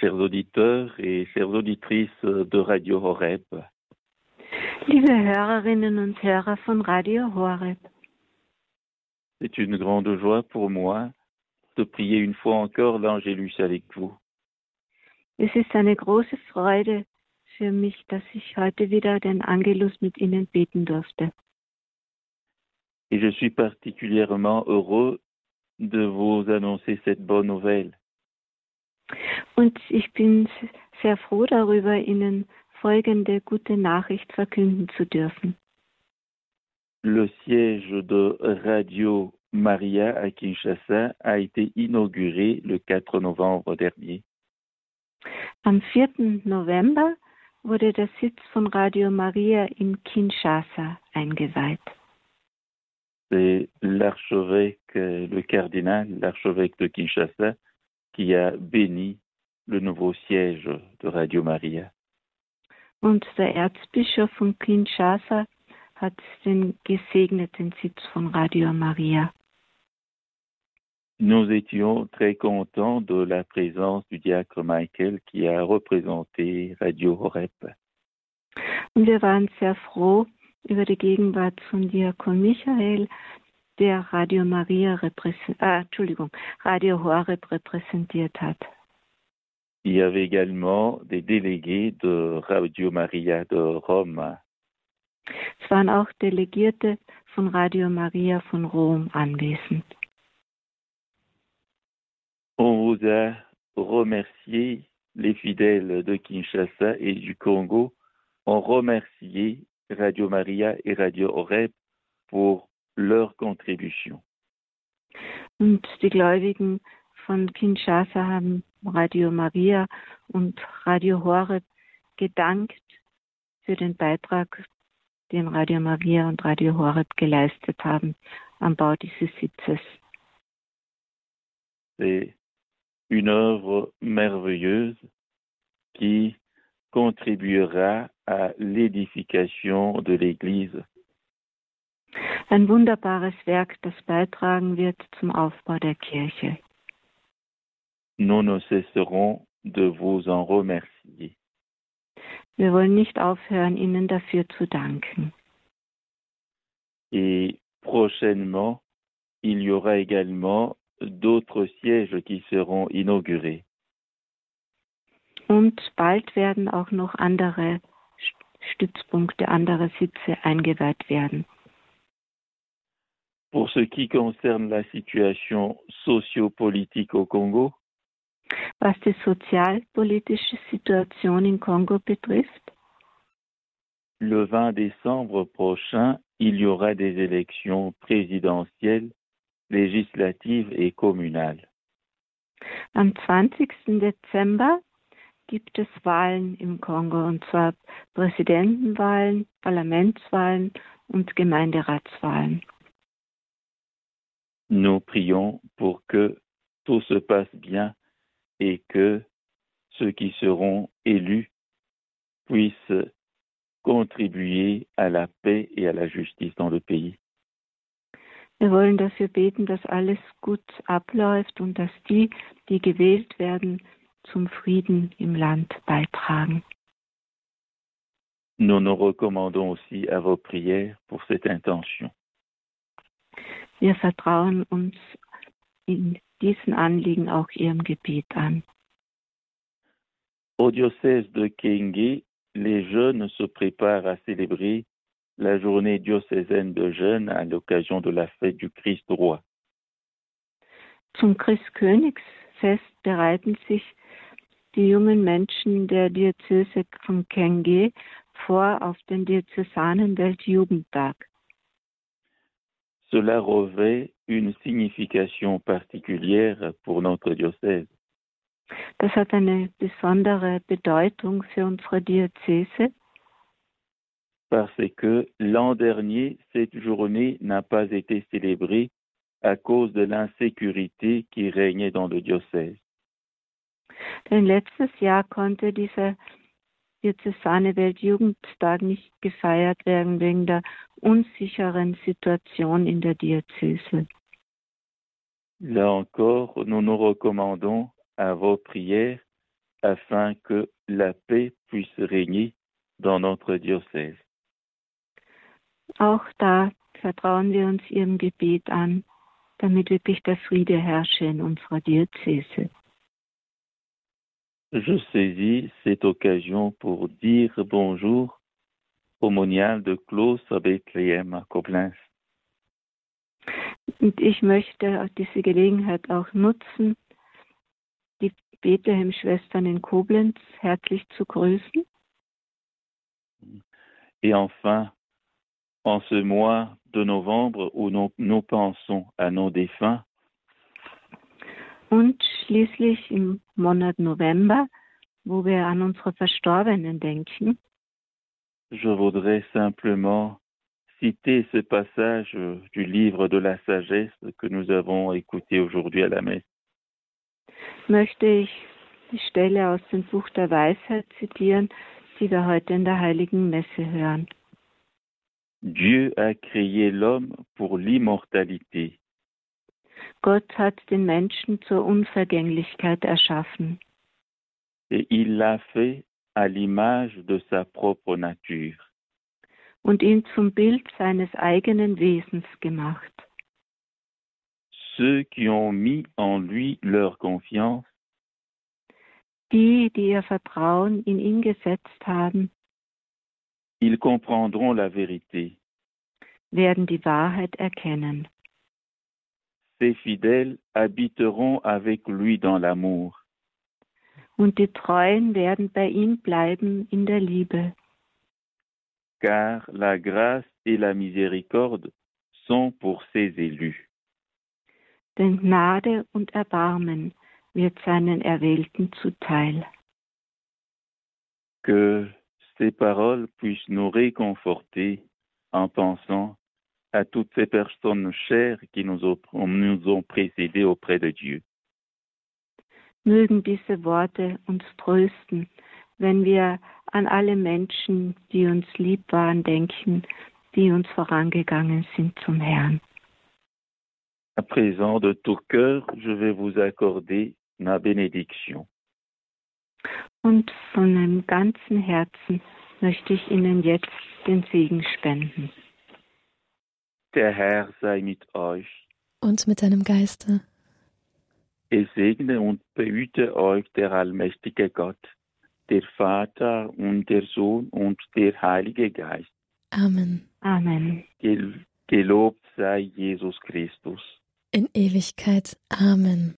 chers auditeurs et chères auditrices de Radio Horeb. Liebe Hörerinnen und Hörer von Radio Horeb. C'est une grande joie pour moi de prier une fois encore l'Angélus avec vous. Es ist eine große Freude für mich, dass ich heute wieder den Angelus mit Ihnen beten durfte. Et je suis particulièrement heureux de vous annoncer cette bonne nouvelle. Und ich bin sehr froh darüber, Ihnen folgende gute Nachricht verkünden zu dürfen. Le siège de Radio Maria à Kinshasa a été inauguré le 4 novembre dernier. Am 4. November wurde der Sitz von Radio Maria in Kinshasa eingeweiht. C'est l'archevêque, le cardinal, l'archevêque de Kinshasa, qui a béni le nouveau siège de Radio Maria. Und der Erzbischof von Kinshasa hat den gesegneten Sitz von Radio Maria. Nous étions très contents de la présence du diacre Michael qui a représenté Radio Horeb. Und wir waren sehr froh über die Gegenwart von Diakon Michael, der Radio Maria äh, Entschuldigung, Radio Horeb repräsentiert hat. Il y avait également des délégués de Radio Maria de Rome. Es waren auch Delegierte von Radio Maria von Rom anwesend. On vous a remercié, les fidèles de Kinshasa et du Congo ont remercié Radio Maria et Radio Horeb pour leur contribution. Und die Gläubigen von Kinshasa haben Radio Maria und Radio Horeb gedankt für den Beitrag, den Radio Maria und Radio Horeb geleistet haben am Bau dieses Sitzes. C'est une œuvre merveilleuse qui contribuera à l'édification de l'Église. Ein wunderbares Werk, das beitragen wird zum Aufbau der Kirche. Nous ne cesserons de vous en remercier. Wir wollen nicht aufhören, Ihnen dafür zu danken. Et prochainement, il y aura également d'autres sièges qui seront inaugurés. Und bald werden auch noch andere Stützpunkte, andere Sitze eingeweiht werden. Pour ce qui concerne la situation sociopolitique au Congo, Was die sozialpolitische Situation in Kongo betrifft, le 20 décembre prochain, il y aura des élections présidentielles, législatives et communales. am 20. Dezember gibt es Wahlen im Kongo, und zwar Präsidentenwahlen, Parlamentswahlen und Gemeinderatswahlen. Nous prions pour que tout se passe bien et que ceux qui seront élus puissent contribuer à la paix et à la justice dans le pays. Wir wollen dafür beten, dass alles gut abläuft und dass die, die gewählt werden, zum Frieden im Land beitragen. Nous nous recommandons aussi à vos prières pour cette intention. Wir vertrauen uns in diesen Anliegen auch Ihrem Gebet an. Au diocèse de Kenge, les jeunes se préparent à célébrer la journée diocésaine de jeunes à l'occasion de la fête du Christ roi. Zum Christkönigsfest bereiten sich die jungen Menschen der Diözese von Kenge vor auf den Diözesanen Weltjugendtag. Cela revêt une signification particulière pour notre diocèse. Das hat eine besondere Bedeutung für unsere Diözese, parce que l'an dernier, cette journée n'a pas été célébrée à cause de l'insécurité qui régnait dans le diocèse. denn letztes Jahr konnte dieser Diözesane Weltjugendtag nicht gefeiert werden wegen der unsicheren Situation in der Diözese. Là encore, nous nous recommandons à vos prières afin que la paix puisse régner dans notre diocèse. Auch da vertrauen wir uns Ihrem Gebet an, damit wirklich der Friede herrsche in unserer Diözese. Je saisis cette occasion pour dire bonjour au monial de Klaus à Bethléem à Koblenz. Und ich möchte diese Gelegenheit auch nutzen, die Bethlehem-Schwestern in Koblenz herzlich zu grüßen. Et enfin, en ce mois de novembre où nous, nous pensons à nos défunts, Und schließlich im Monat November, wo wir an unsere Verstorbenen denken, je voudrais simplement citer ce passage du livre de la sagesse que nous avons écouté aujourd'hui à la messe. möchte ich die Stelle aus dem Buch der Weisheit zitieren, die wir heute in der heiligen Messe hören. Dieu a créé l'homme pour l'immortalité. Gott hat den Menschen zur Unvergänglichkeit erschaffen et il l'a fait à l'image de sa propre nature. und ihn zum Bild seines eigenen Wesens gemacht. Ceux qui ont mis en lui leur confiance Die, die ihr Vertrauen in ihn gesetzt haben, ils comprendront la vérité. werden die Wahrheit erkennen. Ses fidèles habiteront avec lui dans l'amour. Und die Treuen werden bei ihm bleiben in der Liebe. car la grâce et la miséricorde sont pour ses élus. Denn Gnade und Erbarmen wird seinen Erwählten zuteil. Que ces paroles puissent nous réconforter en pensant à toutes ces personnes chères qui nous ont, nous ont précédés auprès de Dieu. Mögen diese Worte uns trösten, wenn wir an alle Menschen, die uns lieb waren, denken, die uns vorangegangen sind zum Herrn. À présent, de tout cœur, je vais vous accorder ma bénédiction. Und von meinem ganzen Herzen möchte ich Ihnen jetzt den Segen spenden. Der Herr sei mit euch. Und mit deinem Geiste. Es segne und behüte euch der allmächtige Gott, der Vater und der Sohn und der Heilige Geist. Amen. Amen. Gel- Gelobt sei Jesus Christus. In Ewigkeit. Amen.